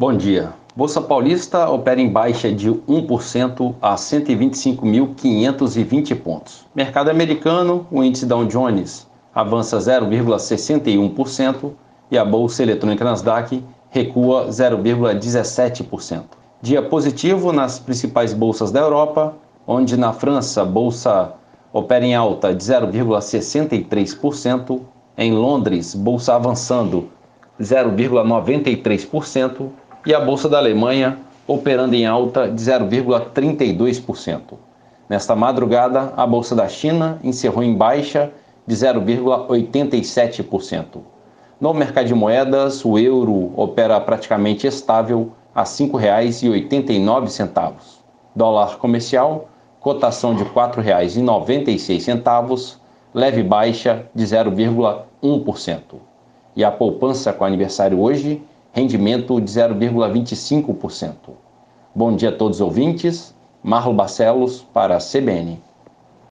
Bom dia. Bolsa Paulista opera em baixa de 1% a 125.520 pontos. Mercado americano, o índice Dow Jones avança 0,61% e a bolsa eletrônica Nasdaq recua 0,17%. Dia positivo nas principais bolsas da Europa, onde na França a bolsa opera em alta de 0,63%, em Londres, bolsa avançando 0,93% e a bolsa da Alemanha operando em alta de 0,32%. Nesta madrugada, a bolsa da China encerrou em baixa de 0,87%. No mercado de moedas, o euro opera praticamente estável a R$ 5,89. Dólar comercial, cotação de R$ 4,96, leve baixa de 0,1%. E a poupança com aniversário hoje, rendimento de 0,25%. Bom dia a todos os ouvintes. Marlo Barcelos para a CBN.